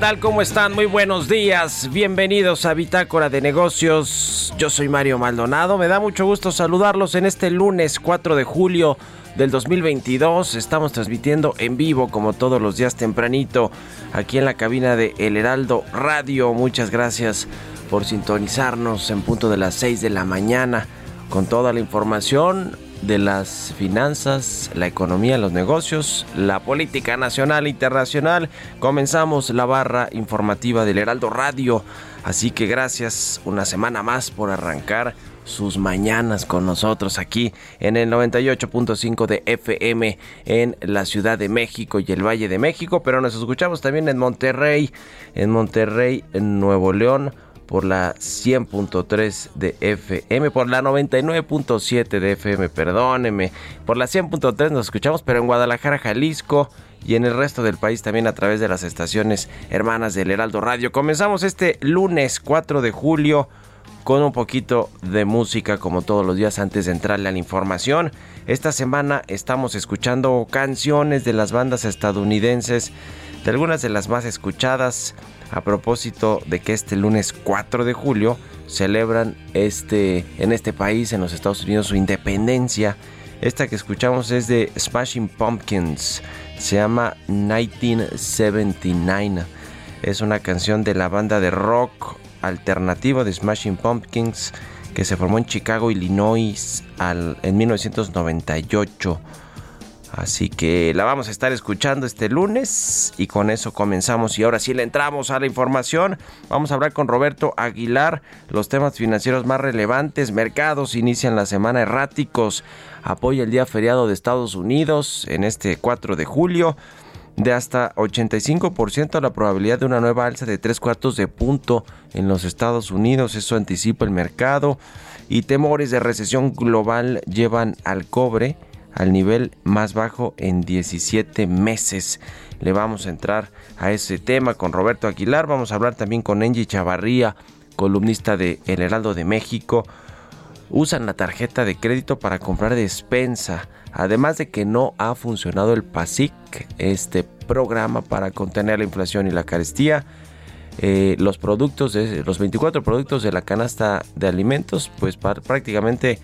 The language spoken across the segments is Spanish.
Tal? ¿Cómo están? Muy buenos días. Bienvenidos a Bitácora de Negocios. Yo soy Mario Maldonado. Me da mucho gusto saludarlos en este lunes 4 de julio del 2022. Estamos transmitiendo en vivo como todos los días tempranito aquí en la cabina de El Heraldo Radio. Muchas gracias por sintonizarnos en punto de las 6 de la mañana con toda la información de las finanzas, la economía, los negocios, la política nacional e internacional. Comenzamos la barra informativa del Heraldo Radio. Así que gracias una semana más por arrancar sus mañanas con nosotros aquí en el 98.5 de FM en la Ciudad de México y el Valle de México, pero nos escuchamos también en Monterrey, en Monterrey, en Nuevo León por la 100.3 de FM, por la 99.7 de FM, perdóneme, por la 100.3 nos escuchamos, pero en Guadalajara, Jalisco y en el resto del país también a través de las estaciones hermanas del Heraldo Radio. Comenzamos este lunes 4 de julio con un poquito de música como todos los días antes de entrarle a la información. Esta semana estamos escuchando canciones de las bandas estadounidenses, de algunas de las más escuchadas a propósito de que este lunes 4 de julio celebran este, en este país, en los Estados Unidos, su independencia. Esta que escuchamos es de Smashing Pumpkins, se llama 1979. Es una canción de la banda de rock alternativo de Smashing Pumpkins que se formó en Chicago, Illinois en 1998. Así que la vamos a estar escuchando este lunes y con eso comenzamos. Y ahora sí le entramos a la información. Vamos a hablar con Roberto Aguilar, los temas financieros más relevantes, mercados inician la semana erráticos, apoya el día feriado de Estados Unidos en este 4 de julio. De hasta 85% la probabilidad de una nueva alza de 3 cuartos de punto en los Estados Unidos. Eso anticipa el mercado. Y temores de recesión global llevan al cobre al nivel más bajo en 17 meses. Le vamos a entrar a ese tema con Roberto Aguilar. Vamos a hablar también con Angie Chavarría, columnista de El Heraldo de México. Usan la tarjeta de crédito para comprar despensa. Además de que no ha funcionado el PASIC, este programa para contener la inflación y la carestía. Eh, los productos los 24 productos de la canasta de alimentos, pues prácticamente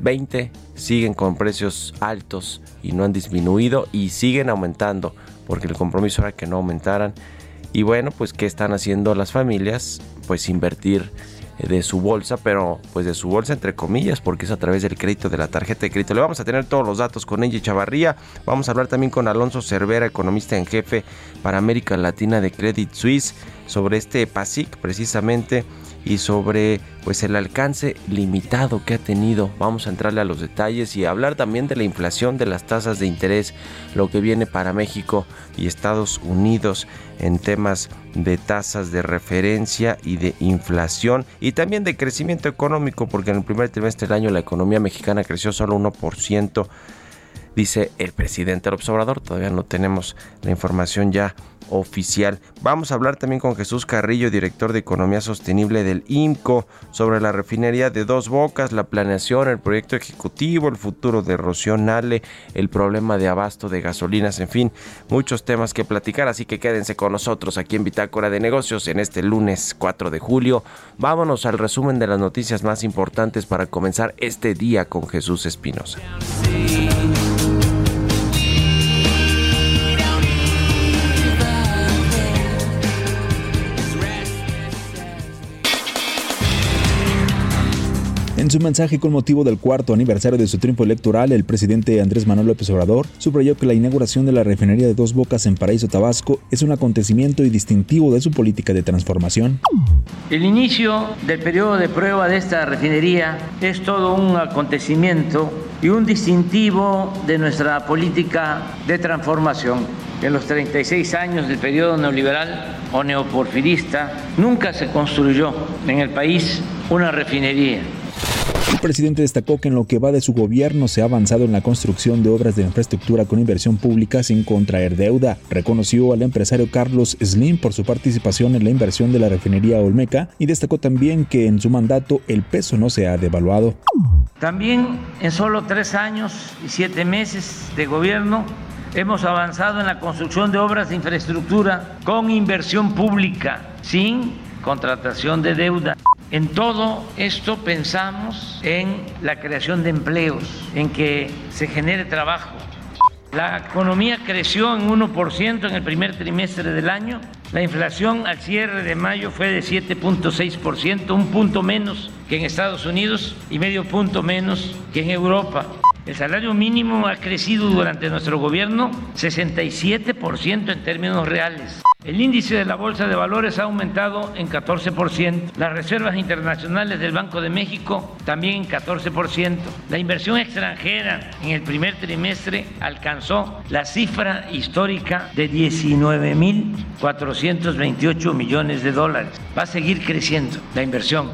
20 siguen con precios altos y no han disminuido y siguen aumentando porque el compromiso era que no aumentaran Y bueno, pues ¿qué están haciendo las familias? Pues invertir de su bolsa, pero pues de su bolsa entre comillas, porque es a través del crédito de la tarjeta de crédito. Le vamos a tener todos los datos con Angie Chavarría. Vamos a hablar también con Alonso Cervera, economista en jefe para América Latina de Credit Suisse, sobre este PASIC precisamente y sobre pues el alcance limitado que ha tenido. Vamos a entrarle a los detalles y hablar también de la inflación de las tasas de interés, lo que viene para México y Estados Unidos en temas de tasas de referencia y de inflación y también de crecimiento económico, porque en el primer trimestre del año la economía mexicana creció solo 1%, dice el presidente del observador. Todavía no tenemos la información ya oficial. Vamos a hablar también con Jesús Carrillo, director de Economía Sostenible del IMCO, sobre la refinería de Dos Bocas, la planeación, el proyecto ejecutivo, el futuro de Rocío el problema de abasto de gasolinas, en fin, muchos temas que platicar, así que quédense con nosotros aquí en Bitácora de Negocios en este lunes 4 de julio. Vámonos al resumen de las noticias más importantes para comenzar este día con Jesús Espinosa. En su mensaje con motivo del cuarto aniversario de su triunfo electoral, el presidente Andrés Manuel López Obrador subrayó que la inauguración de la refinería de Dos Bocas en Paraíso Tabasco es un acontecimiento y distintivo de su política de transformación. El inicio del periodo de prueba de esta refinería es todo un acontecimiento y un distintivo de nuestra política de transformación. En los 36 años del periodo neoliberal o neoporfirista, nunca se construyó en el país una refinería presidente destacó que en lo que va de su gobierno se ha avanzado en la construcción de obras de infraestructura con inversión pública sin contraer deuda. Reconoció al empresario Carlos Slim por su participación en la inversión de la refinería Olmeca y destacó también que en su mandato el peso no se ha devaluado. También en solo tres años y siete meses de gobierno hemos avanzado en la construcción de obras de infraestructura con inversión pública sin contratación de deuda. En todo esto pensamos en la creación de empleos, en que se genere trabajo. La economía creció en 1% en el primer trimestre del año. La inflación al cierre de mayo fue de 7.6%, un punto menos que en Estados Unidos y medio punto menos que en Europa. El salario mínimo ha crecido durante nuestro gobierno 67% en términos reales. El índice de la Bolsa de Valores ha aumentado en 14%. Las reservas internacionales del Banco de México también en 14%. La inversión extranjera en el primer trimestre alcanzó la cifra histórica de 19.428 millones de dólares. Va a seguir creciendo la inversión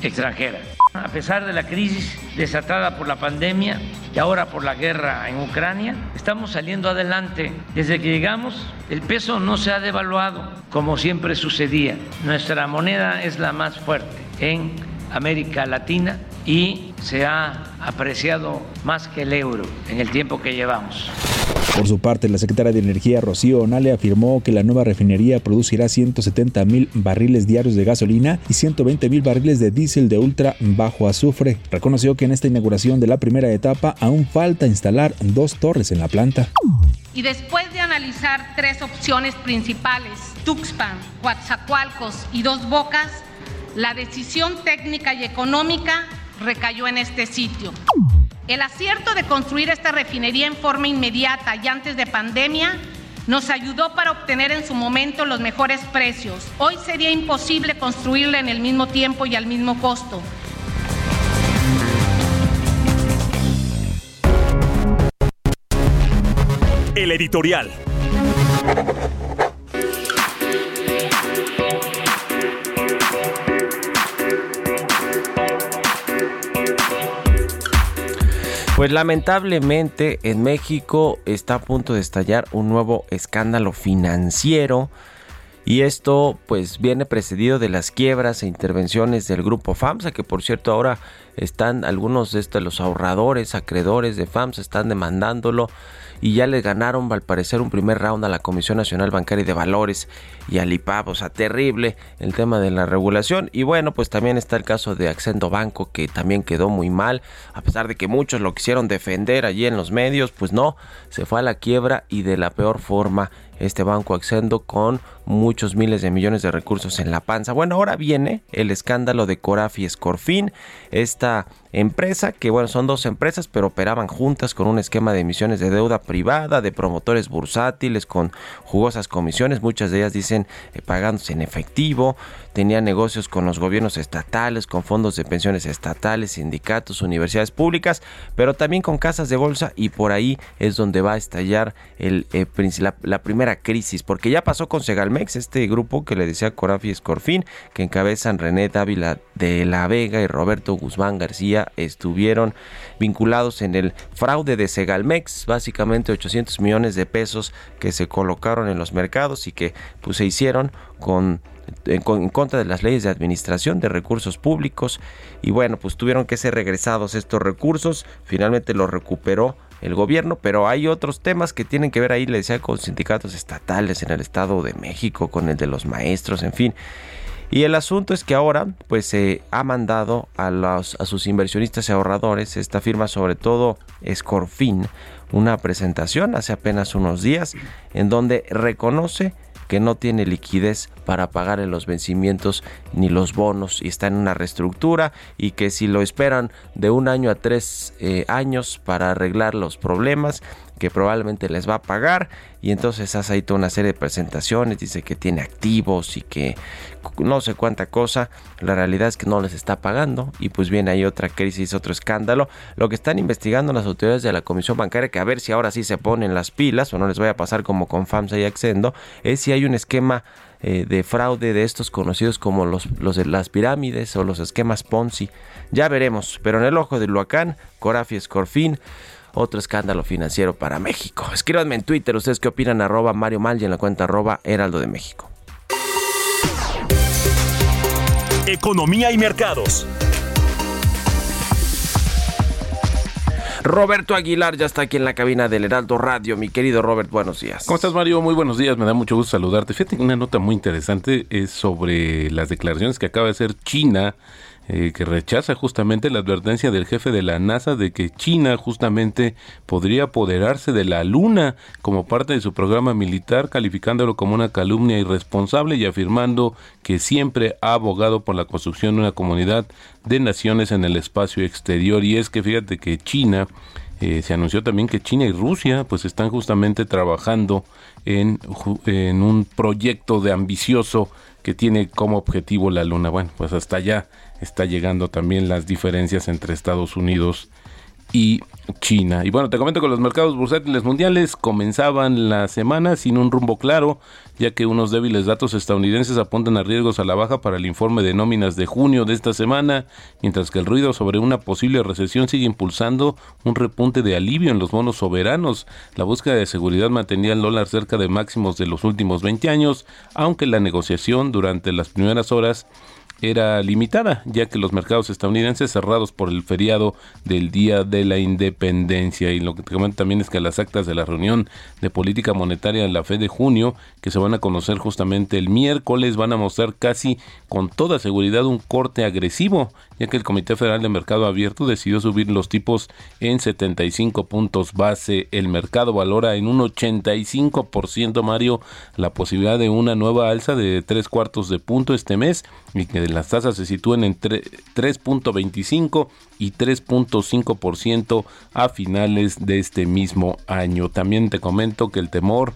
extranjera. A pesar de la crisis desatada por la pandemia y ahora por la guerra en Ucrania, estamos saliendo adelante. Desde que llegamos, el peso no se ha devaluado como siempre sucedía. Nuestra moneda es la más fuerte en América Latina y se ha apreciado más que el euro en el tiempo que llevamos. Por su parte, la secretaria de Energía, Rocío Onale, afirmó que la nueva refinería producirá 170 mil barriles diarios de gasolina y 120 mil barriles de diésel de ultra bajo azufre. Reconoció que en esta inauguración de la primera etapa aún falta instalar dos torres en la planta. Y después de analizar tres opciones principales, Tuxpan, Coatzacoalcos y Dos Bocas, la decisión técnica y económica recayó en este sitio. El acierto de construir esta refinería en forma inmediata y antes de pandemia nos ayudó para obtener en su momento los mejores precios. Hoy sería imposible construirla en el mismo tiempo y al mismo costo. El editorial. Pues lamentablemente en México está a punto de estallar un nuevo escándalo financiero y esto pues viene precedido de las quiebras e intervenciones del grupo FAMSA que por cierto ahora están algunos de estos los ahorradores, acreedores de FAMSA están demandándolo y ya le ganaron al parecer un primer round a la Comisión Nacional Bancaria de Valores y al IPAP, o sea, terrible el tema de la regulación y bueno, pues también está el caso de Accendo Banco que también quedó muy mal, a pesar de que muchos lo quisieron defender allí en los medios, pues no, se fue a la quiebra y de la peor forma este banco Accendo con muchos miles de millones de recursos en la panza. Bueno, ahora viene el escándalo de Corafi Escorfin, esta está empresa que bueno, son dos empresas pero operaban juntas con un esquema de emisiones de deuda privada, de promotores bursátiles con jugosas comisiones, muchas de ellas dicen eh, pagándose en efectivo, tenían negocios con los gobiernos estatales, con fondos de pensiones estatales, sindicatos, universidades públicas, pero también con casas de bolsa y por ahí es donde va a estallar el, eh, la, la, primera crisis, porque ya pasó con Segalmex, este grupo que le decía Corafi Escorfín, que encabezan René Dávila de la Vega y Roberto Guzmán García, estuvieron vinculados en el fraude de Segalmex, básicamente 800 millones de pesos que se colocaron en los mercados y que pues, se hicieron con en, contra de las leyes de administración de recursos públicos y bueno pues tuvieron que ser regresados estos recursos finalmente los recuperó el gobierno, pero hay otros temas que tienen que ver ahí, le decía, con sindicatos estatales en el Estado de México, con el de los maestros, en fin. Y el asunto es que ahora pues se ha mandado a, sus inversionistas y ahorradores, esta firma sobre todo Scorfin, una presentación hace apenas unos días en donde reconoce que no tiene liquidez para pagar en los vencimientos ni los bonos y está en una reestructura y que si lo esperan de un año a tres eh, años para arreglar los problemas que probablemente les va a pagar. Y entonces hace ahí toda una serie de presentaciones, dice que tiene activos y que no sé cuánta cosa, la realidad es que no les está pagando y pues viene ahí otra crisis, otro escándalo, lo que están investigando las autoridades de la Comisión Bancaria, que a ver si ahora sí se ponen las pilas o no les vaya a pasar como con FAMSA y Accendo, es si hay un esquema eh, de fraude de estos conocidos como los, los de las pirámides o los esquemas Ponzi. Ya veremos, pero en el ojo del huracán, Corafi Escorfín otro escándalo financiero para México. Escríbanme en Twitter ustedes qué opinan arroba Mario Mal y en la cuenta arroba Heraldo de México. Economía y mercados. Roberto Aguilar ya está aquí en la cabina del Heraldo Radio. Mi querido Robert, buenos días. ¿Cómo estás, Mario? Muy buenos días. Me da mucho gusto saludarte. Fíjate, una nota muy interesante es sobre las declaraciones que acaba de hacer China eh, que rechaza justamente la advertencia del jefe de la NASA de que China justamente podría apoderarse de la Luna como parte de su programa militar, calificándolo como una calumnia irresponsable y afirmando que siempre ha abogado por la construcción de una comunidad de naciones en el espacio exterior. Y es que fíjate que China eh, se anunció también que China y Rusia pues están justamente trabajando en, en un proyecto de ambicioso que tiene como objetivo la luna. Bueno, pues hasta allá está llegando también las diferencias entre Estados Unidos y China. Y bueno, te comento que los mercados bursátiles mundiales comenzaban la semana sin un rumbo claro, ya que unos débiles datos estadounidenses apuntan a riesgos a la baja para el informe de nóminas de junio de esta semana, mientras que el ruido sobre una posible recesión sigue impulsando un repunte de alivio en los bonos soberanos. La búsqueda de seguridad mantenía el dólar cerca de máximos de los últimos 20 años, aunque la negociación durante las primeras horas era limitada, ya que los mercados estadounidenses cerrados por el feriado del Día de la Independencia. Y lo que te comento también es que las actas de la reunión de política monetaria en la Fed de junio, que se van a conocer justamente el miércoles, van a mostrar casi con toda seguridad un corte agresivo, ya que el Comité Federal de Mercado Abierto decidió subir los tipos en 75 puntos base. El mercado valora en un 85%, Mario, la posibilidad de una nueva alza de tres cuartos de punto este mes y que las tasas se sitúen en 3.25 y 3.5% a finales de este mismo año. También te comento que el temor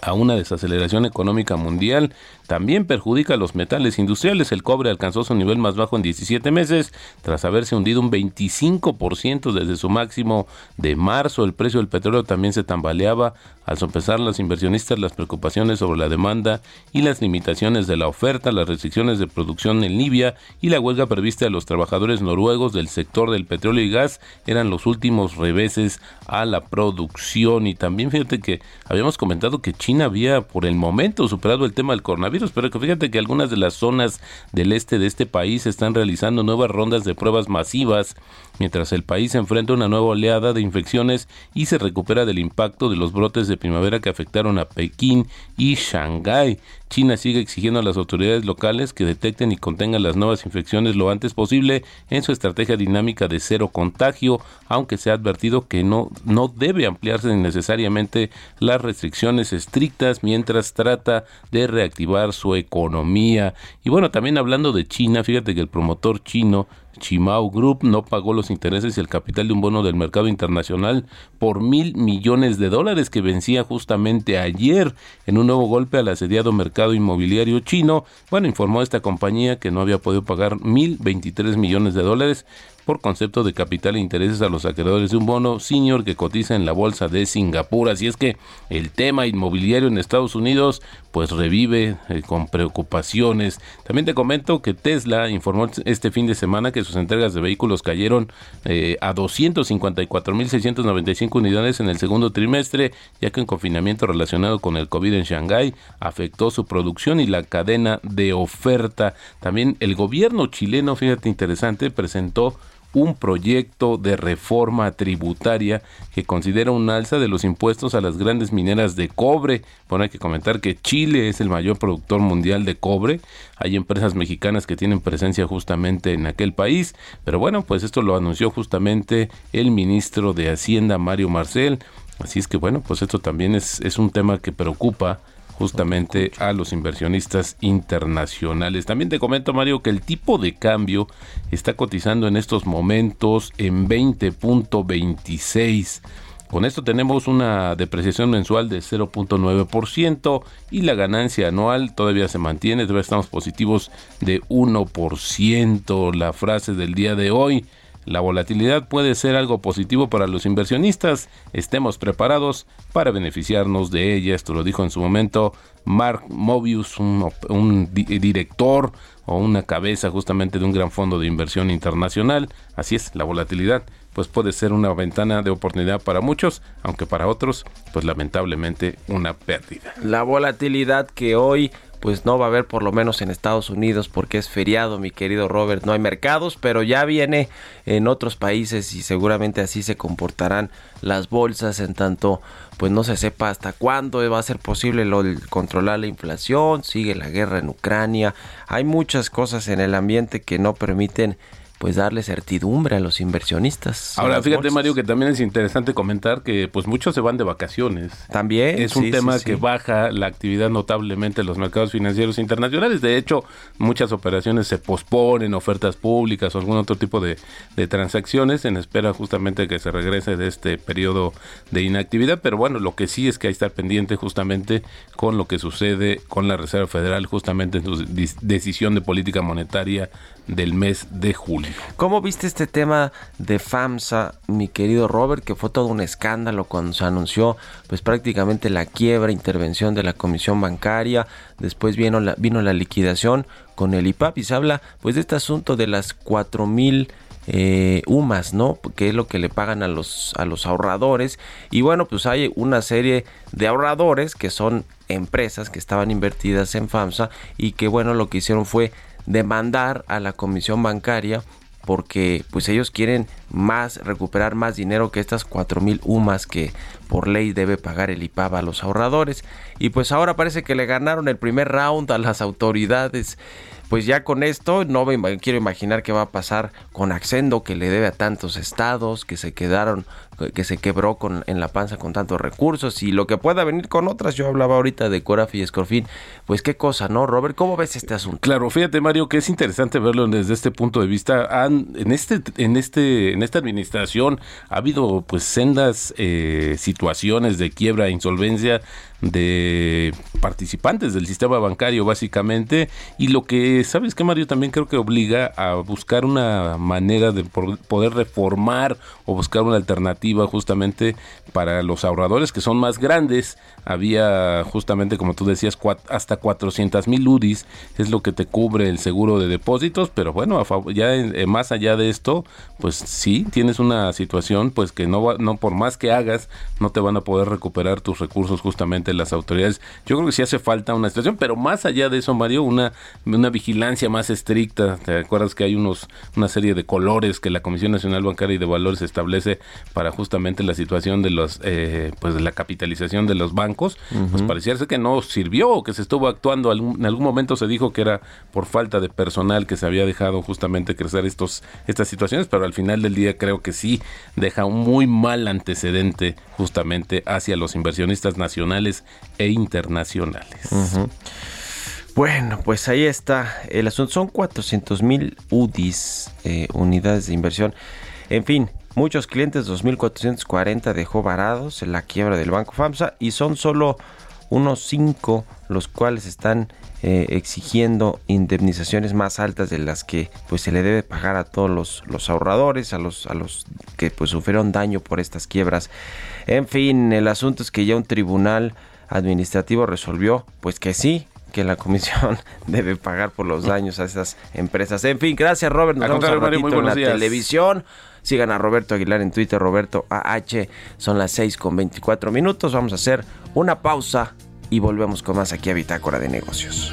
a una desaceleración económica mundial también perjudica a los metales industriales. El cobre alcanzó su nivel más bajo en 17 meses, tras haberse hundido un 25% desde su máximo de marzo. El precio del petróleo también se tambaleaba al sopesar los inversionistas las preocupaciones sobre la demanda y las limitaciones de la oferta, las restricciones de producción en Libia y la huelga prevista de los trabajadores noruegos del sector del petróleo y gas eran los últimos reveses a la producción. Y también fíjate que habíamos comentado que China había por el momento superado el tema del coronavirus coronavirus, pero fíjate que algunas de las zonas del este de este país están realizando nuevas rondas de pruebas masivas, mientras el país enfrenta una nueva oleada de infecciones y se recupera del impacto de los brotes de primavera que afectaron a Pekín y Shanghái. China sigue exigiendo a las autoridades locales que detecten y contengan las nuevas infecciones lo antes posible en su estrategia dinámica de cero contagio, aunque se ha advertido que no, no debe ampliarse necesariamente las restricciones estrictas mientras trata de reactivar su economía. Y bueno, también hablando de China, fíjate que el promotor chino Chimao Group no pagó los intereses y el capital de un bono del mercado internacional por mil millones de dólares que vencía justamente ayer en un nuevo golpe al asediado mercado inmobiliario chino. Bueno, informó esta compañía que no había podido pagar mil veintitrés millones de dólares por concepto de capital e intereses a los acreedores de un bono senior que cotiza en la bolsa de Singapur. Así es que el tema inmobiliario en Estados Unidos pues revive eh, con preocupaciones. También te comento que Tesla informó este fin de semana que sus entregas de vehículos cayeron eh, a 254.695 unidades en el segundo trimestre, ya que un confinamiento relacionado con el COVID en Shanghái afectó su producción y la cadena de oferta. También el gobierno chileno, fíjate interesante, presentó un proyecto de reforma tributaria que considera un alza de los impuestos a las grandes mineras de cobre. Bueno, hay que comentar que Chile es el mayor productor mundial de cobre. Hay empresas mexicanas que tienen presencia justamente en aquel país. Pero bueno, pues esto lo anunció justamente el ministro de Hacienda, Mario Marcel. Así es que bueno, pues esto también es, es un tema que preocupa justamente a los inversionistas internacionales. También te comento, Mario, que el tipo de cambio está cotizando en estos momentos en 20.26. Con esto tenemos una depreciación mensual de 0.9% y la ganancia anual todavía se mantiene, todavía estamos positivos de 1%. La frase del día de hoy, la volatilidad puede ser algo positivo para los inversionistas. Estemos preparados para beneficiarnos de ella. Esto lo dijo en su momento Mark Mobius, un, director o una cabeza justamente de un gran fondo de inversión internacional. Así es, la volatilidad pues puede ser una ventana de oportunidad para muchos, aunque para otros, pues lamentablemente una pérdida. La volatilidad que hoy pues no va a haber por lo menos en Estados Unidos porque es feriado, mi querido Robert, no hay mercados, pero ya viene en otros países y seguramente así se comportarán las bolsas en tanto pues no se sepa hasta cuándo va a ser posible controlar la inflación, sigue la guerra en Ucrania, hay muchas cosas en el ambiente que no permiten pues darle certidumbre a los inversionistas. Ahora, fíjate Mario que también es interesante comentar que pues muchos se van de vacaciones. También. Es un tema que baja la actividad notablemente en los mercados financieros internacionales. De hecho, muchas operaciones se posponen, ofertas públicas o algún otro tipo de, de transacciones en espera justamente que se regrese de este periodo de inactividad. Pero bueno, lo que sí es que hay que estar pendiente justamente con lo que sucede con la Reserva Federal justamente en su decisión de política monetaria del mes de julio. ¿Cómo viste este tema de FAMSA, mi querido Robert, que fue todo un escándalo cuando se anunció pues prácticamente la quiebra, intervención de la Comisión Bancaria, después vino la, liquidación con el IPAP y se habla pues de este asunto de las cuatro mil eh, UMAS, ¿no? Que es lo que le pagan a los, a los ahorradores. Y bueno, pues hay una serie de ahorradores que son empresas que estaban invertidas en FAMSA y que bueno, lo que hicieron fue demandar a la comisión bancaria porque pues ellos quieren más recuperar más dinero que estas cuatro mil UMAS que por ley debe pagar el IPAB a los ahorradores. Y pues ahora parece que le ganaron el primer round a las autoridades pues ya con esto no me quiero imaginar qué va a pasar con Accendo que le debe a tantos estados que se quedaron que se quebró con, en la panza con tantos recursos y lo que pueda venir con otras. Yo hablaba ahorita de Corafi y Escorfín. Pues qué cosa, ¿no, Robert? ¿Cómo ves este asunto? Claro, fíjate, Mario, que es interesante verlo desde este punto de vista. Han, en, este, en, este, en esta administración ha habido pues sendas eh, situaciones de quiebra insolvencia de participantes del sistema bancario básicamente y lo que sabes que Mario también creo que obliga a buscar una manera de poder reformar o buscar una alternativa justamente para los ahorradores que son más grandes. Había justamente, como tú decías, hasta 400 mil UDIs es lo que te cubre el seguro de depósitos, pero bueno, ya eh, más allá de esto, pues sí, tienes una situación pues que no, no por más que hagas, no te van a poder recuperar tus recursos justamente ante las autoridades. Yo creo que sí hace falta una situación, pero más allá de eso, Mario, una, una vigilancia más estricta. ¿Te acuerdas que hay unos una serie de colores que la Comisión Nacional Bancaria y de Valores establece para justamente la situación de los eh, pues de la capitalización de los bancos? Pues parecía que no sirvió, que se estuvo actuando. En algún momento se dijo que era por falta de personal que se había dejado justamente crecer estos estas situaciones, pero al final del día creo que sí deja un muy mal antecedente justamente hacia los inversionistas nacionales e internacionales. Bueno, pues ahí está el asunto. Son 400 mil UDIs, eh, unidades de inversión. En fin, muchos clientes, 2.440 dejó varados en la quiebra del Banco FAMSA y son solo unos 5 los cuales están eh, exigiendo indemnizaciones más altas de las que pues se le debe pagar a todos los, los ahorradores, a los, a los que pues sufrieron daño por estas quiebras. En fin, el asunto es que ya un tribunal administrativo resolvió pues que sí, que la comisión debe pagar por los daños a esas empresas. En fin, gracias Robert. Nos vemos al ratito en la televisión. Sigan a Roberto Aguilar en Twitter, Roberto AH. Son las 6 con 24 minutos. Vamos a hacer una pausa y volvemos con más aquí a Bitácora de Negocios.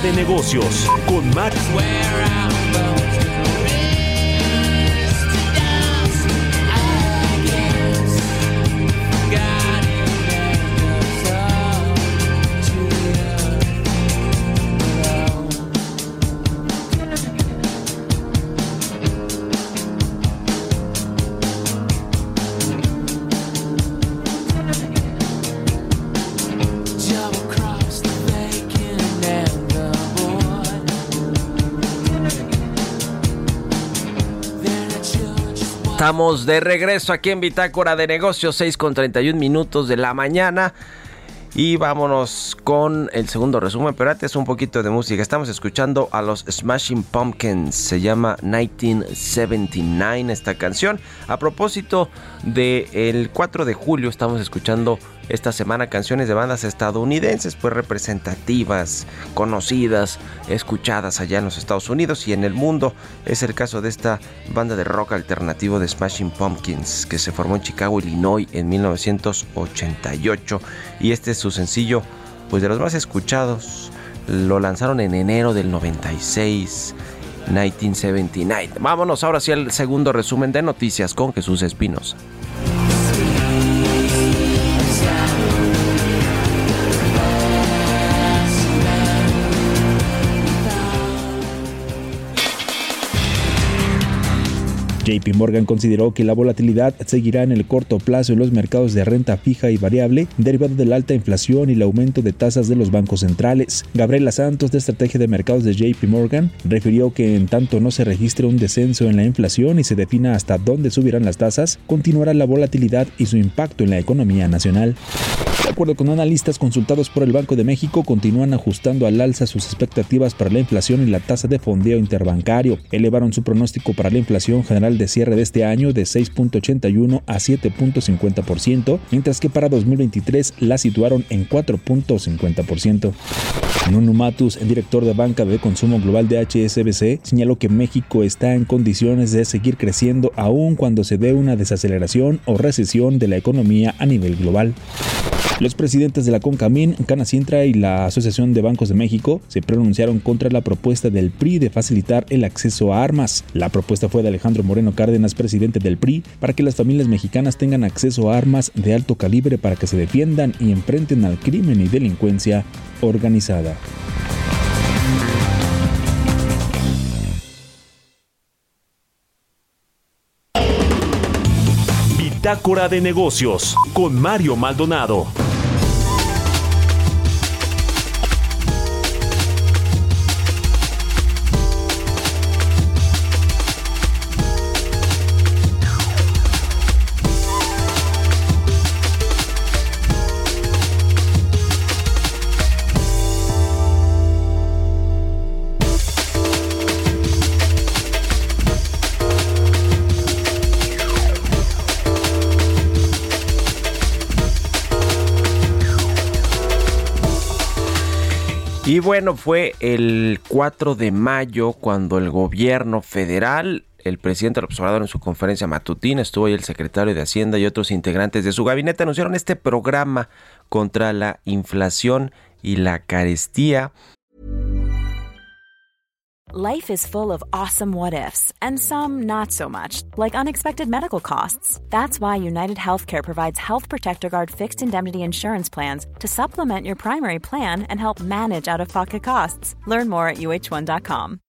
De Negocios con Max. Estamos de regreso aquí en Bitácora de Negocios, 6 con 31 minutos de la mañana. Y vámonos con el segundo resumen, pero antes un poquito de música. Estamos escuchando a los Smashing Pumpkins, se llama 1979 esta canción. A propósito del 4 de julio estamos escuchando esta semana canciones de bandas estadounidenses, pues representativas, conocidas, escuchadas allá en los Estados Unidos y en el mundo. Es el caso de esta banda de rock alternativo de Smashing Pumpkins, que se formó en Chicago, Illinois en 1988. Y este es su sencillo, pues de los más escuchados. Lo lanzaron en enero del 96. 1979. Vámonos ahora sí al segundo resumen de noticias con Jesús Espinos. JP Morgan consideró que la volatilidad seguirá en el corto plazo en los mercados de renta fija y variable, derivado de la alta inflación y el aumento de tasas de los bancos centrales. Gabriela Santos, de Estrategia de Mercados de JP Morgan, refirió que en tanto no se registre un descenso en la inflación y se defina hasta dónde subirán las tasas, continuará la volatilidad y su impacto en la economía nacional. De acuerdo con analistas consultados por el Banco de México, continúan ajustando al alza sus expectativas para la inflación y la tasa de fondeo interbancario. Elevaron su pronóstico para la inflación general de cierre de este año de 6.81 a 7.50%, mientras que para 2023 la situaron en 4.50%. Nuno Matus, director de banca de consumo global de HSBC, señaló que México está en condiciones de seguir creciendo aun cuando se dé una desaceleración o recesión de la economía a nivel global. Los presidentes de la CONCAMIN, Canacintra y la Asociación de Bancos de México se pronunciaron contra la propuesta del PRI de facilitar el acceso a armas. La propuesta fue de Alejandro Cárdenas, presidente del PRI, para que las familias mexicanas tengan acceso a armas de alto calibre para que se defiendan y enfrenten al crimen y delincuencia organizada. Bitácora de negocios con Mario Maldonado. Y bueno, fue el 4 de mayo cuando el gobierno federal, el presidente López Obrador en su conferencia matutina, estuvo ahí el secretario de Hacienda y otros integrantes de su gabinete, anunciaron este programa contra la inflación y la carestía Life is full of awesome what ifs, and some not so much, like unexpected medical costs. That's why United Healthcare provides Health Protector Guard fixed indemnity insurance plans to supplement your primary plan and help manage out of pocket costs. Learn more at uh1.com.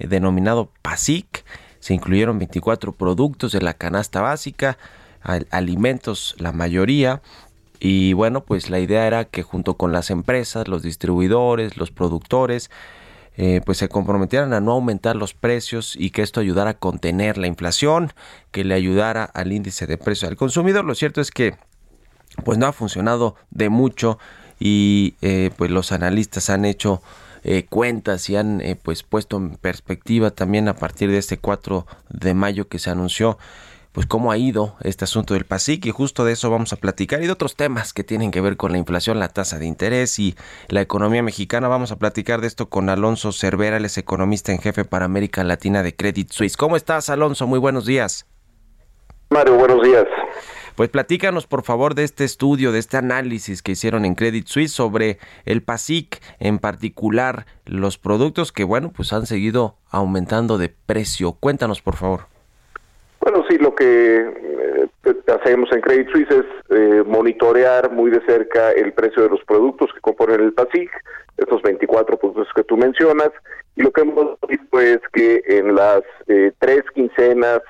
Eh, denominado PASIC, se incluyeron 24 productos de la canasta básica, alimentos, la mayoría, Y bueno, pues la idea era que junto con las empresas, los distribuidores, los productores, eh, pues se comprometieran a no aumentar los precios y que esto ayudara a contener la inflación, que le ayudara al índice de precios al consumidor. Lo cierto es que pues no ha funcionado de mucho y eh, pues los analistas han hecho eh, cuentas y han pues puesto en perspectiva también a partir de este 4 de mayo que se anunció pues cómo ha ido este asunto del PASIC y justo de eso vamos a platicar y de otros temas que tienen que ver con la inflación, la tasa de interés y la economía mexicana. Vamos a platicar de esto con Alonso Cervera, él es economista en jefe para América Latina de Credit Suisse. ¿Cómo estás, Alonso? Muy buenos días. Mario, buenos días. Pues platícanos por favor de este estudio, de este análisis que hicieron en Credit Suisse sobre el PASIC, en particular los productos que, bueno, pues han seguido aumentando de precio. Cuéntanos por favor. Lo que eh, hacemos en Credit Suisse es eh, monitorear muy de cerca el precio de los productos que componen el PASIC, estos 24 productos que tú mencionas, y lo que hemos visto es que en las eh, tres quincenas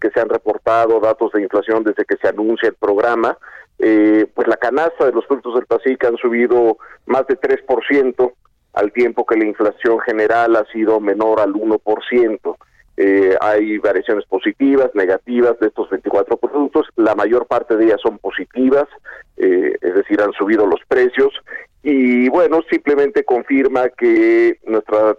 que se han reportado datos de inflación desde que se anuncia el programa, pues la canasta de los productos del PASIC han subido más de 3%, al tiempo que la inflación general ha sido menor al 1%. Eh, hay variaciones positivas, negativas de estos 24 productos. La mayor parte de ellas son positivas, eh, es decir, han subido los precios. Y bueno, simplemente confirma que nuestra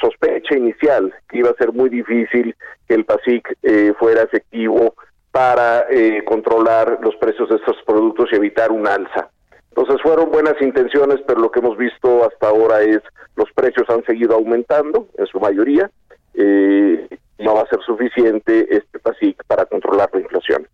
sospecha inicial, que iba a ser muy difícil que el PASIC eh, fuera efectivo para controlar los precios de estos productos y evitar un alza. Entonces fueron buenas intenciones, pero lo que hemos visto hasta ahora es los precios han seguido aumentando en su mayoría eh, no va a ser suficiente este PASIC para controlar la inflación.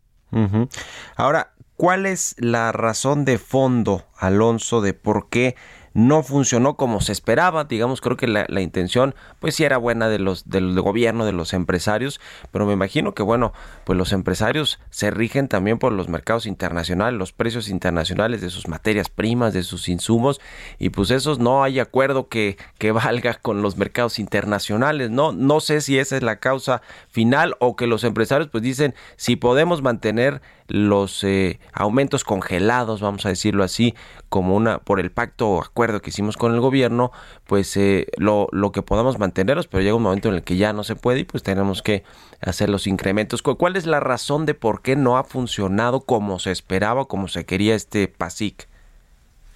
Ahora, ¿cuál es la razón de fondo, Alonso, de por qué no funcionó como se esperaba, digamos, creo que la, intención pues sí era buena de los del gobierno, de los empresarios, pero me imagino que bueno, pues los empresarios se rigen también por los mercados internacionales, los precios internacionales de sus materias primas, de sus insumos y pues esos no hay acuerdo que, que valga con los mercados internacionales, no no sé si esa es la causa final o que los empresarios pues dicen si podemos mantener los eh, aumentos congelados, vamos a decirlo así, como una por el pacto o acuerdo que hicimos con el gobierno, pues eh, lo, lo que podamos mantenerlos, pero llega un momento en el que ya no se puede y pues tenemos que hacer los incrementos. ¿Cuál es la razón de por qué no ha funcionado como se esperaba, como se quería este PASIC?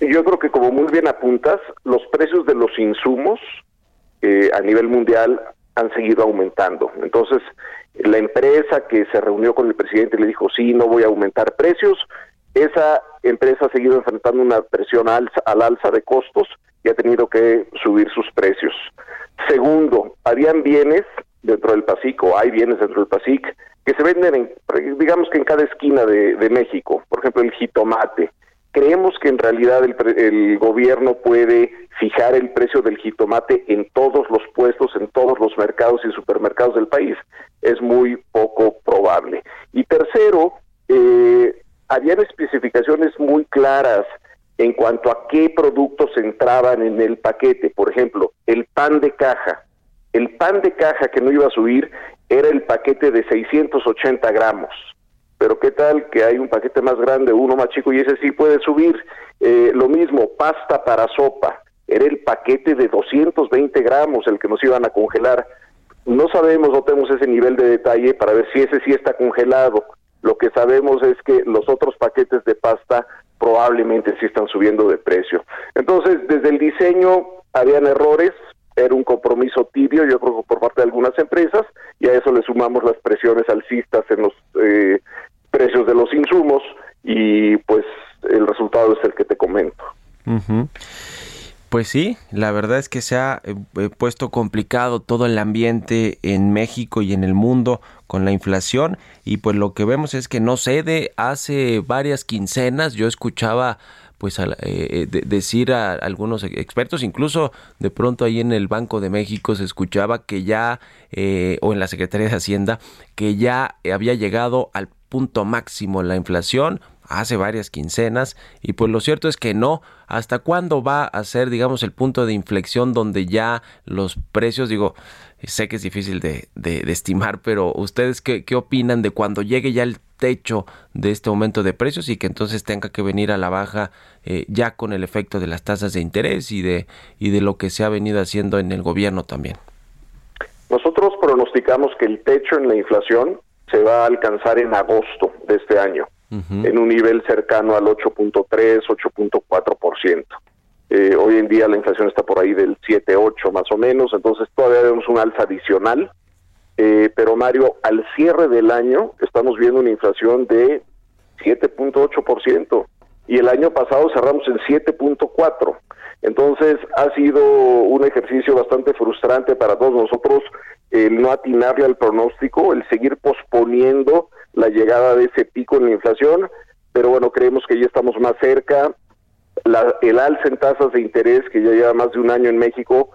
Yo creo que como muy bien apuntas, los precios de los insumos eh, a nivel mundial han seguido aumentando. Entonces, la empresa que se reunió con el presidente le dijo, sí, no voy a aumentar precios, esa empresa ha seguido enfrentando una presión alza, al alza de costos y ha tenido que subir sus precios. Segundo, habían bienes dentro del PASIC, o hay bienes dentro del PASIC, que se venden, en, digamos que en cada esquina de, México, por ejemplo el jitomate. Creemos que en realidad el, el, gobierno puede fijar el precio del jitomate en todos los puestos, en todos los mercados y supermercados del país. Es muy poco probable. Y tercero, eh, habían especificaciones muy claras en cuanto a qué productos entraban en el paquete. Por ejemplo, el pan de caja. El pan de caja que no iba a subir era el paquete de 680 gramos. Pero qué tal que hay un paquete más grande, uno más chico y ese sí puede subir. Eh, lo mismo, pasta para sopa. Era el paquete de 220 gramos el que nos iban a congelar. No sabemos, no tenemos ese nivel de detalle para ver si ese sí está congelado. Lo que sabemos es que los otros paquetes de pasta probablemente sí están subiendo de precio. Entonces, desde el diseño habían errores, era un compromiso tibio, yo creo, por parte de algunas empresas, y a eso le sumamos las presiones alcistas en los eh, precios de los insumos, y pues el resultado es el que te comento. Pues sí, la verdad es que se ha eh, eh, puesto complicado todo el ambiente en México y en el mundo con la inflación. Y pues lo que vemos es que no cede. Hace varias quincenas yo escuchaba pues eh, decir a algunos expertos, incluso de pronto ahí en el Banco de México se escuchaba que ya, o en la Secretaría de Hacienda, que ya había llegado al punto máximo la inflación, hace varias quincenas y pues lo cierto es que no. ¿Hasta cuándo va a ser, digamos, el punto de inflexión donde ya los precios, digo, sé que es difícil de, estimar, pero ustedes qué, qué opinan de cuando llegue ya el techo de este aumento de precios y que entonces tenga que venir a la baja eh, ya con el efecto de las tasas de interés y de, y de lo que se ha venido haciendo en el gobierno también? Nosotros pronosticamos que el techo en la inflación se va a alcanzar en agosto de este año en un nivel cercano al 8.3, 8.4%. Eh, hoy en día la inflación está por ahí del 7.8 más o menos, entonces todavía vemos un alza adicional. Eh, pero Mario, al cierre del año estamos viendo una inflación de 7.8% y el año pasado cerramos en 7.4%. Entonces ha sido un ejercicio bastante frustrante para todos nosotros el no atinarle al pronóstico, el seguir posponiendo la llegada de ese pico en la inflación, pero bueno, creemos que ya estamos más cerca. La, el alza en tasas de interés, que ya lleva más de un año en México,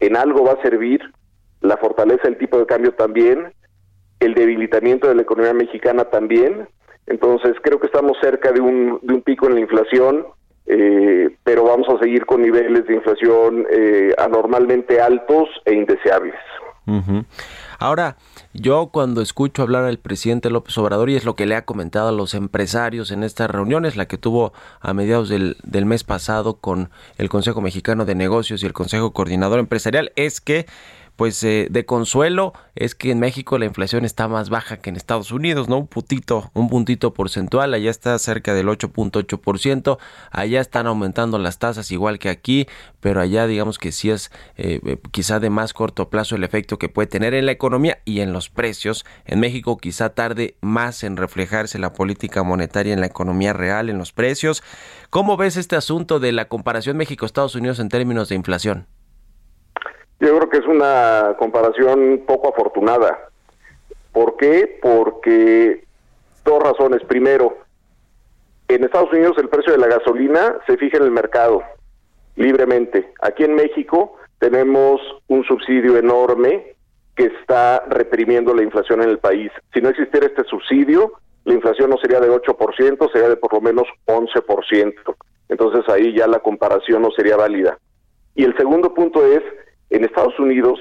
en algo va a servir, la fortaleza del tipo de cambio también, el debilitamiento de la economía mexicana también. Entonces creo que estamos cerca de un, de un pico en la inflación, eh, pero vamos a seguir con niveles de inflación eh, anormalmente altos e indeseables. Ahora, yo cuando escucho hablar al presidente López Obrador, y es lo que le ha comentado a los empresarios en estas reuniones, la que tuvo a mediados del, mes pasado con el Consejo Mexicano de Negocios y el Consejo Coordinador Empresarial, es que pues eh, de consuelo es que en México la inflación está más baja que en Estados Unidos, ¿no? Un puntito, un puntito porcentual, allá está cerca del 8.8%, allá están aumentando las tasas igual que aquí, pero allá digamos que sí es eh, eh, quizá de más corto plazo el efecto que puede tener en la economía y en los precios. En México quizá tarde más en reflejarse la política monetaria en la economía real, en los precios. ¿Cómo ves este asunto de la comparación México-Estados Unidos en términos de inflación? Yo creo que es una comparación poco afortunada. ¿Por qué? Porque dos razones. Primero, en Estados Unidos el precio de la gasolina se fija en el mercado libremente. Aquí en México tenemos un subsidio enorme que está reprimiendo la inflación en el país. Si no existiera este subsidio, la inflación no sería de 8%, sería de por lo menos 11%. Entonces ahí ya la comparación no sería válida. Y el segundo punto es en Estados Unidos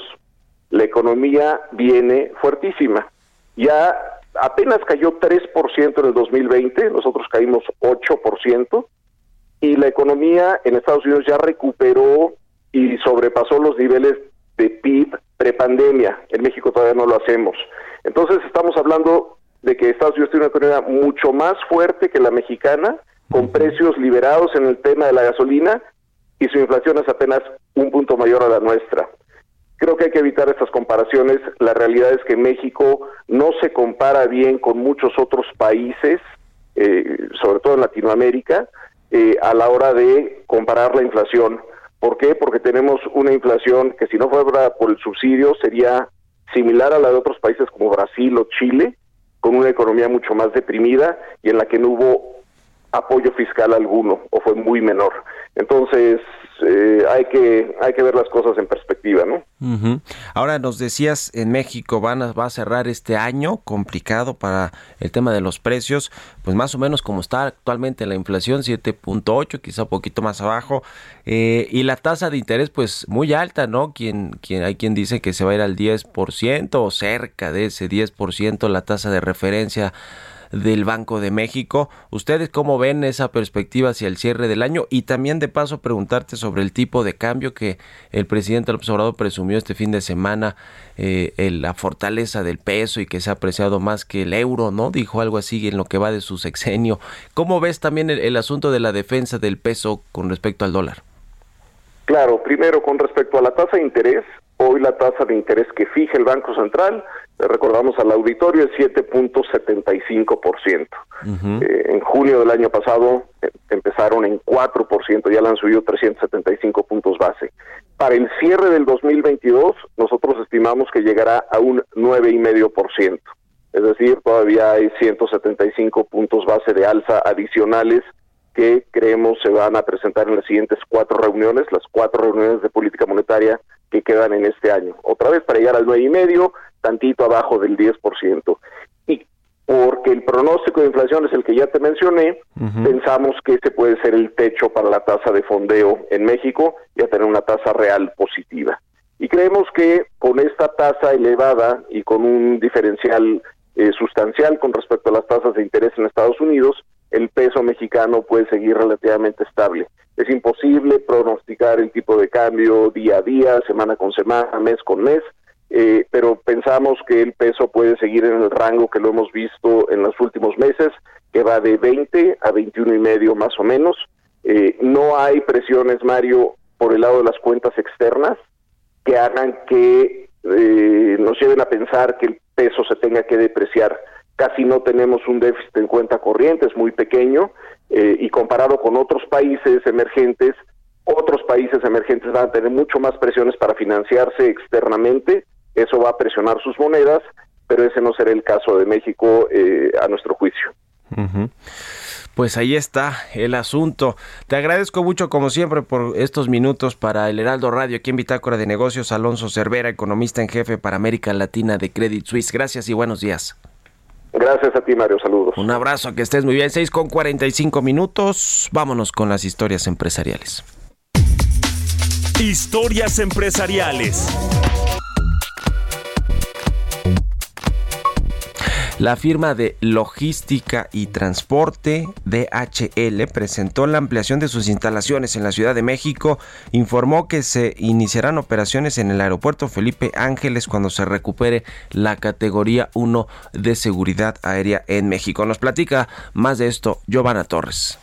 la economía viene fuertísima. Ya apenas cayó 3% en el 2020, nosotros caímos 8%, y la economía en Estados Unidos ya recuperó y sobrepasó los niveles de PIB prepandemia. En México todavía no lo hacemos. Entonces estamos hablando de que Estados Unidos tiene una economía mucho más fuerte que la mexicana, con precios liberados en el tema de la gasolina y su inflación es apenas un punto mayor a la nuestra. Creo que hay que evitar estas comparaciones. La realidad es que México no se compara bien con muchos otros países, eh, sobre todo en Latinoamérica, eh, a la hora de comparar la inflación. ¿Por qué? Porque tenemos una inflación que si no fuera por el subsidio sería similar a la de otros países como Brasil o Chile, con una economía mucho más deprimida y en la que no hubo apoyo fiscal alguno o fue muy menor. Entonces, eh, hay que hay que ver las cosas en perspectiva, ¿no? Ahora nos decías en México van a, va a cerrar este año complicado para el tema de los precios, pues más o menos como está actualmente la inflación 7.8, quizá un poquito más abajo, eh, y la tasa de interés pues muy alta, ¿no? Quien, quien hay quien dice que se va a ir al 10% o cerca de ese 10% la tasa de referencia del Banco de México. ¿Ustedes cómo ven esa perspectiva hacia el cierre del año? Y también de paso preguntarte sobre el tipo de cambio que el presidente López Obrador presumió este fin de semana, eh, la fortaleza del peso y que se ha apreciado más que el euro, ¿no? Dijo algo así en lo que va de su sexenio. ¿Cómo ves también el, el asunto de la defensa del peso con respecto al dólar? Claro, primero con respecto a la tasa de interés, hoy la tasa de interés que fija el Banco Central recordamos al auditorio, es 7.75%. Eh, en junio del año pasado eh, empezaron en 4%, ya le han subido 375 puntos base. Para el cierre del 2022, nosotros estimamos que llegará a un 9,5%. Es decir, todavía hay 175 puntos base de alza adicionales que creemos se van a presentar en las siguientes cuatro reuniones, las cuatro reuniones de política monetaria que quedan en este año. Otra vez para llegar al nueve y medio, tantito abajo del 10%. Y porque el pronóstico de inflación es el que ya te mencioné, pensamos que este puede ser el techo para la tasa de fondeo en México y a tener una tasa real positiva. Y creemos que con esta tasa elevada y con un diferencial eh, sustancial con respecto a las tasas de interés en Estados Unidos, el peso mexicano puede seguir relativamente estable. Es imposible pronosticar el tipo de cambio día a día, semana con semana, mes con mes, eh, pero pensamos que el peso puede seguir en el rango que lo hemos visto en los últimos meses, que va de 20 a 21 y medio más o menos. Eh, no hay presiones, Mario, por el lado de las cuentas externas que hagan que eh, nos lleven a pensar que el peso se tenga que depreciar. Casi no tenemos un déficit en cuenta corriente, es muy pequeño y comparado con otros países emergentes, otros países emergentes van a tener mucho más presiones para financiarse externamente eso va a presionar sus monedas, pero ese no será el caso de México eh, a nuestro juicio. Pues ahí está el asunto. Te agradezco mucho, como siempre, por estos minutos para el Heraldo Radio, aquí en Bitácora de Negocios. Alonso Cervera, economista en jefe para América Latina de Credit Suisse. Gracias y buenos días. Gracias a ti, Mario. Saludos. Un abrazo, que estés muy bien. 6 con 45 minutos. Vámonos con las historias empresariales. Historias empresariales. La firma de logística y transporte DHL presentó la ampliación de sus instalaciones en la Ciudad de México, informó que se iniciarán operaciones en el aeropuerto Felipe Ángeles cuando se recupere la categoría 1 de seguridad aérea en México. Nos platica más de esto Giovanna Torres.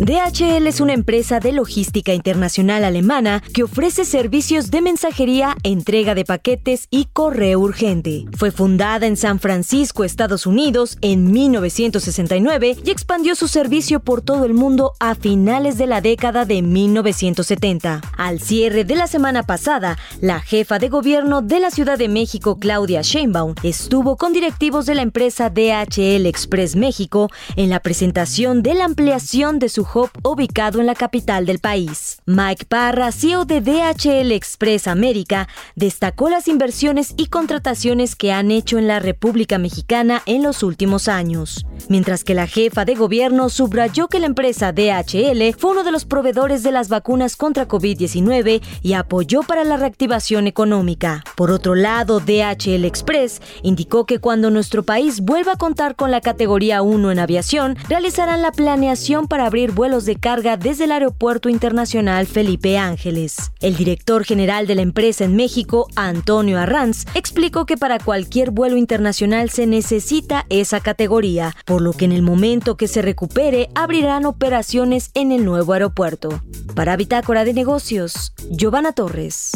DHL es una empresa de logística internacional alemana que ofrece servicios de mensajería, entrega de paquetes y correo urgente. Fue fundada en San Francisco, Estados Unidos, en 1969 y expandió su servicio por todo el mundo a finales de la década de 1970. Al cierre de la semana pasada, la jefa de gobierno de la Ciudad de México, Claudia Sheinbaum, estuvo con directivos de la empresa DHL Express México en la presentación de la ampliación de su hub ubicado en la capital del país. Mike Parra, CEO de DHL Express América, destacó las inversiones y contrataciones que han hecho en la República Mexicana en los últimos años. Mientras que la jefa de gobierno subrayó que la empresa DHL fue uno de los proveedores de las vacunas contra COVID-19 y apoyó para la reactivación económica. Por otro lado, DHL Express indicó que cuando nuestro país vuelva a contar con la categoría 1 en aviación, realizarán la planeación para abrir vuelos de carga desde el Aeropuerto Internacional Felipe Ángeles. El director general de la empresa en México, Antonio Arranz, explicó que para cualquier vuelo internacional se necesita esa categoría, por lo que en el momento que se recupere abrirán operaciones en el nuevo aeropuerto. Para Bitácora de Negocios, Giovanna Torres.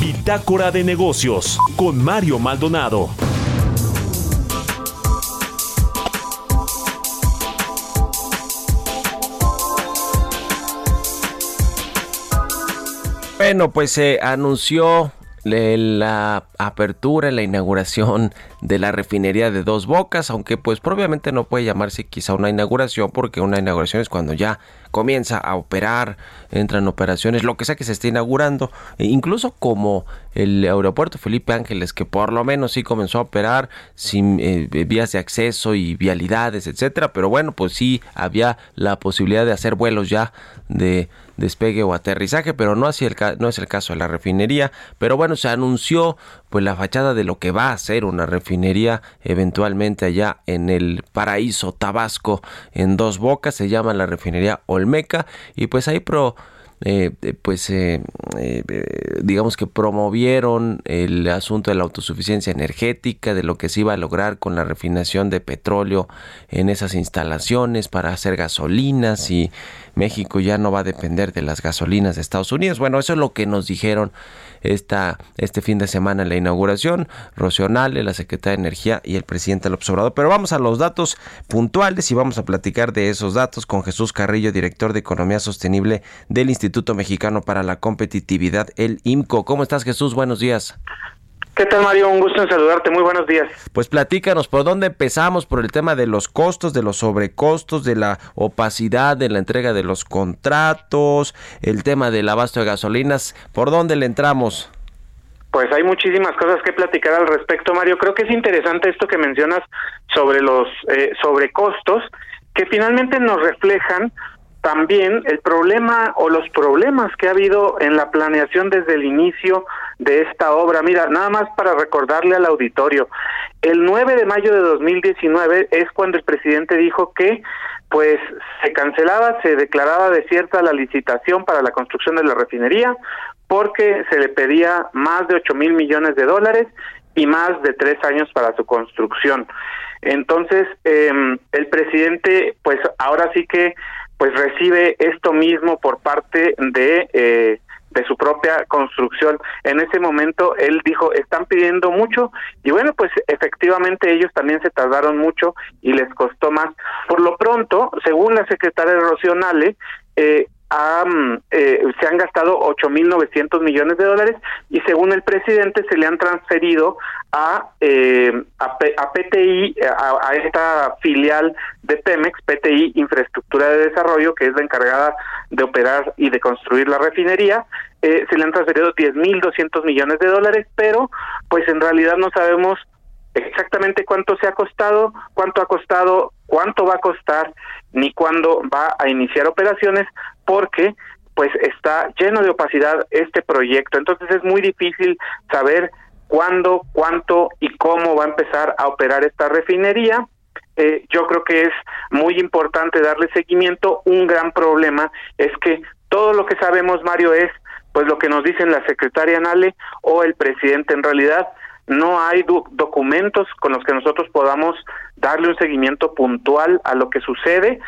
Bitácora de Negocios con Mario Maldonado. Bueno, pues se anunció la apertura, la inauguración de la refinería de Dos Bocas, aunque pues probablemente no puede llamarse quizá una inauguración porque una inauguración es cuando ya comienza a operar, entran operaciones, lo que sea que se esté inaugurando, e incluso como el aeropuerto Felipe Ángeles, que por lo menos sí comenzó a operar sin eh, vías de acceso y vialidades, etcétera, pero bueno, pues sí había la posibilidad de hacer vuelos ya de despegue o aterrizaje, pero no es el caso de la refinería. Pero bueno, se anunció pues la fachada de lo que va a ser una refinería eventualmente allá en el paraíso Tabasco en Dos Bocas, se llama la refinería Olmeca y pues ahí pro eh, eh, pues eh, digamos que promovieron el asunto de la autosuficiencia energética, de lo que se iba a lograr con la refinación de petróleo en esas instalaciones para hacer gasolinas y México ya no va a depender de las gasolinas de Estados Unidos. Bueno, eso es lo que nos dijeron esta, este fin de semana en la inauguración, Rocío la secretaria de Energía y el presidente López Obrador. Pero vamos a los datos puntuales y vamos a platicar de esos datos con Jesús Carrillo, director de Economía Sostenible del Instituto Mexicano para la Competitividad, el IMCO. ¿Cómo estás, Jesús? Buenos días. ¿Qué tal, Mario? Un gusto en saludarte. Muy buenos días. Pues platícanos, ¿por dónde empezamos? Por el tema de los costos, de los sobrecostos, de la opacidad de la entrega de los contratos, el tema del abasto de gasolinas. ¿Por dónde le entramos? Pues hay muchísimas cosas que platicar al respecto, Mario. Creo que es interesante esto que mencionas sobre los eh, sobrecostos, que finalmente nos reflejan también el problema o los problemas que ha habido en la planeación desde el inicio de esta obra. Mira, nada más para recordarle al auditorio, el 9 de mayo de 2019 es cuando el presidente dijo que pues se cancelaba, se declaraba desierta la licitación para la construcción de la refinería porque se le pedía más de 8 mil millones de dólares y más de tres años para su construcción. Entonces, eh, el presidente, pues ahora sí que pues recibe esto mismo por parte de eh, de su propia construcción. En ese momento él dijo, están pidiendo mucho y bueno, pues efectivamente ellos también se tardaron mucho y les costó más. Por lo pronto, según la secretaria Rocío Nale, eh, eh, se han gastado 8.900 millones de dólares y según el presidente se le han transferido a, eh, a, PTI, a, esta filial de Pemex, PTI Infraestructura de Desarrollo, que es la encargada de operar y de construir la refinería, eh, se le han transferido 10.200 millones de dólares, pero pues en realidad no sabemos exactamente cuánto se ha costado, cuánto ha costado, cuánto va a costar, ni cuándo va a iniciar operaciones, porque pues está lleno de opacidad este proyecto. Entonces es muy difícil saber cuándo, cuánto y cómo va a empezar a operar esta refinería. Eh, yo creo que es muy importante darle seguimiento. Un gran problema es que todo lo que sabemos, Mario, es pues lo que nos dicen la secretaria Nale o el presidente. En realidad, no hay documentos con los que nosotros podamos darle un seguimiento puntual a lo que sucede.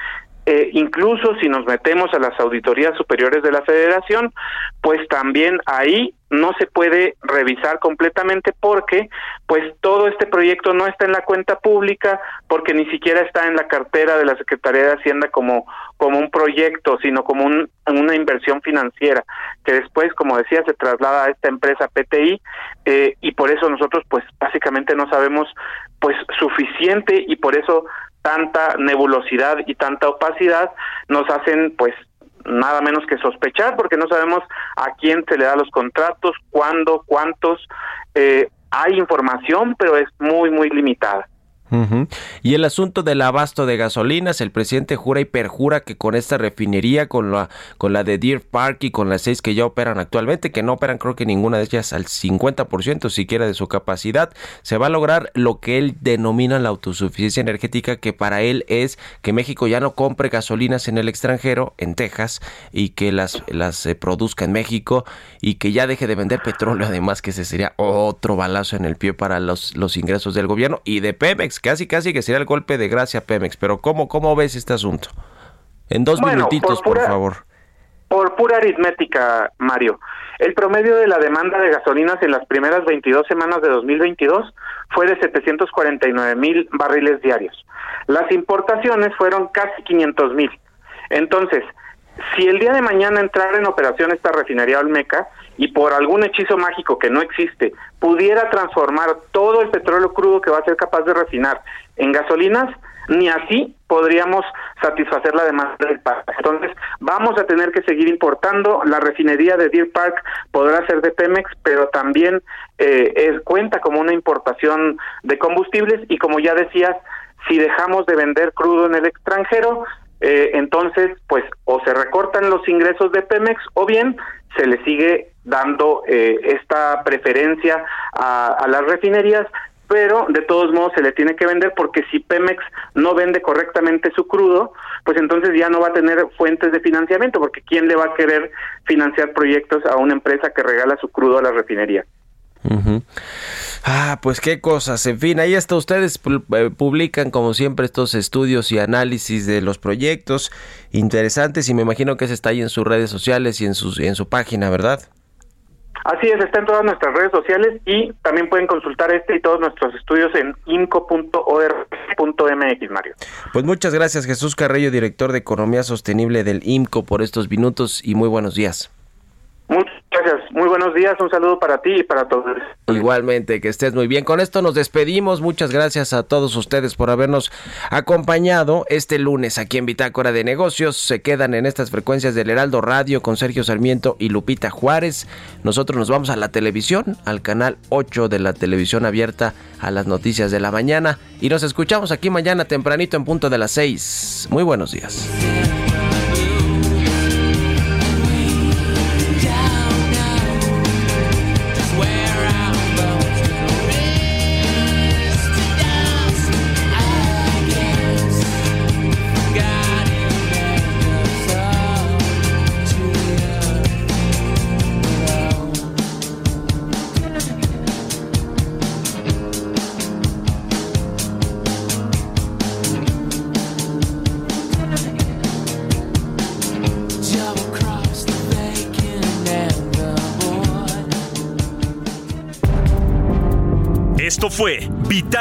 Eh, incluso si nos metemos a las auditorías superiores de la federación, pues también ahí no se puede revisar completamente porque pues todo este proyecto no está en la cuenta pública porque ni siquiera está en la cartera de la Secretaría de Hacienda como como un proyecto sino como un, una inversión financiera que después como decía se traslada a esta empresa PTI eh, y por eso nosotros pues básicamente no sabemos pues suficiente y por eso tanta nebulosidad y tanta opacidad nos hacen pues nada menos que sospechar porque no sabemos a quién se le da los contratos, cuándo, cuántos. Eh, hay información, pero es muy, muy limitada. Y el asunto del abasto de gasolinas, el presidente jura y perjura que con esta refinería, con la, con la de Deer Park y con las seis que ya operan actualmente, que no operan creo que ninguna de ellas al 50% siquiera de su capacidad, se va a lograr lo que él denomina la autosuficiencia energética, que para él es que México ya no compre gasolinas en el extranjero, en Texas, y que las, las eh, produzca en México y que ya deje de vender petróleo, además que ese sería otro balazo en el pie para los, los ingresos del gobierno y de Pemex casi casi que sería el golpe de gracia Pemex, pero ¿cómo, cómo ves este asunto? En dos minutitos, por, favor. Por pura aritmética, Mario. El promedio de la demanda de gasolinas en las primeras 22 semanas de 2022 fue de 749 mil barriles diarios. Las importaciones fueron casi 500 mil. Entonces, si el día de mañana entrara en operación esta refinería Olmeca y por algún hechizo mágico que no existe pudiera transformar todo el petróleo crudo que va a ser capaz de refinar en gasolinas, ni así podríamos satisfacer la demanda del país. Entonces, vamos a tener que seguir importando. La refinería de Deer Park podrá ser de Pemex, pero también eh, es, cuenta como una importación de combustibles y como ya decías, si dejamos de vender crudo en el extranjero, eh, entonces, pues, o se recortan los ingresos de Pemex o bien se le sigue dando eh, esta preferencia a, a las refinerías pero de todos modos se le tiene que vender porque si Pemex no vende correctamente su crudo, pues entonces ya no va a tener fuentes de financiamiento, porque ¿quién le va a querer financiar proyectos a una empresa que regala su crudo a la refinería? Ah, pues qué cosas. En fin, ahí está. Ustedes eh, publican como siempre estos estudios y análisis de los proyectos interesantes y me imagino que se está ahí en sus redes sociales y en, sus, en su página, ¿verdad? Así es, está en todas nuestras redes sociales y también pueden consultar este y todos nuestros estudios en inco.org.mx, Mario. Pues muchas gracias, Jesús Carrillo, director de Economía Sostenible del IMCO, por estos minutos y muy buenos días. Muchas gracias. Muy buenos días. Un saludo para ti y para todos. Igualmente, que estés muy bien. Con esto nos despedimos. Muchas gracias a todos ustedes por habernos acompañado este lunes aquí en Bitácora de Negocios. Se quedan en estas frecuencias del Heraldo Radio con Sergio Sarmiento y Lupita Juárez. Nosotros nos vamos a la televisión, al canal 8 de la televisión abierta a las noticias de la mañana. Y nos escuchamos aquí mañana tempranito en punto de las 6. Muy buenos días.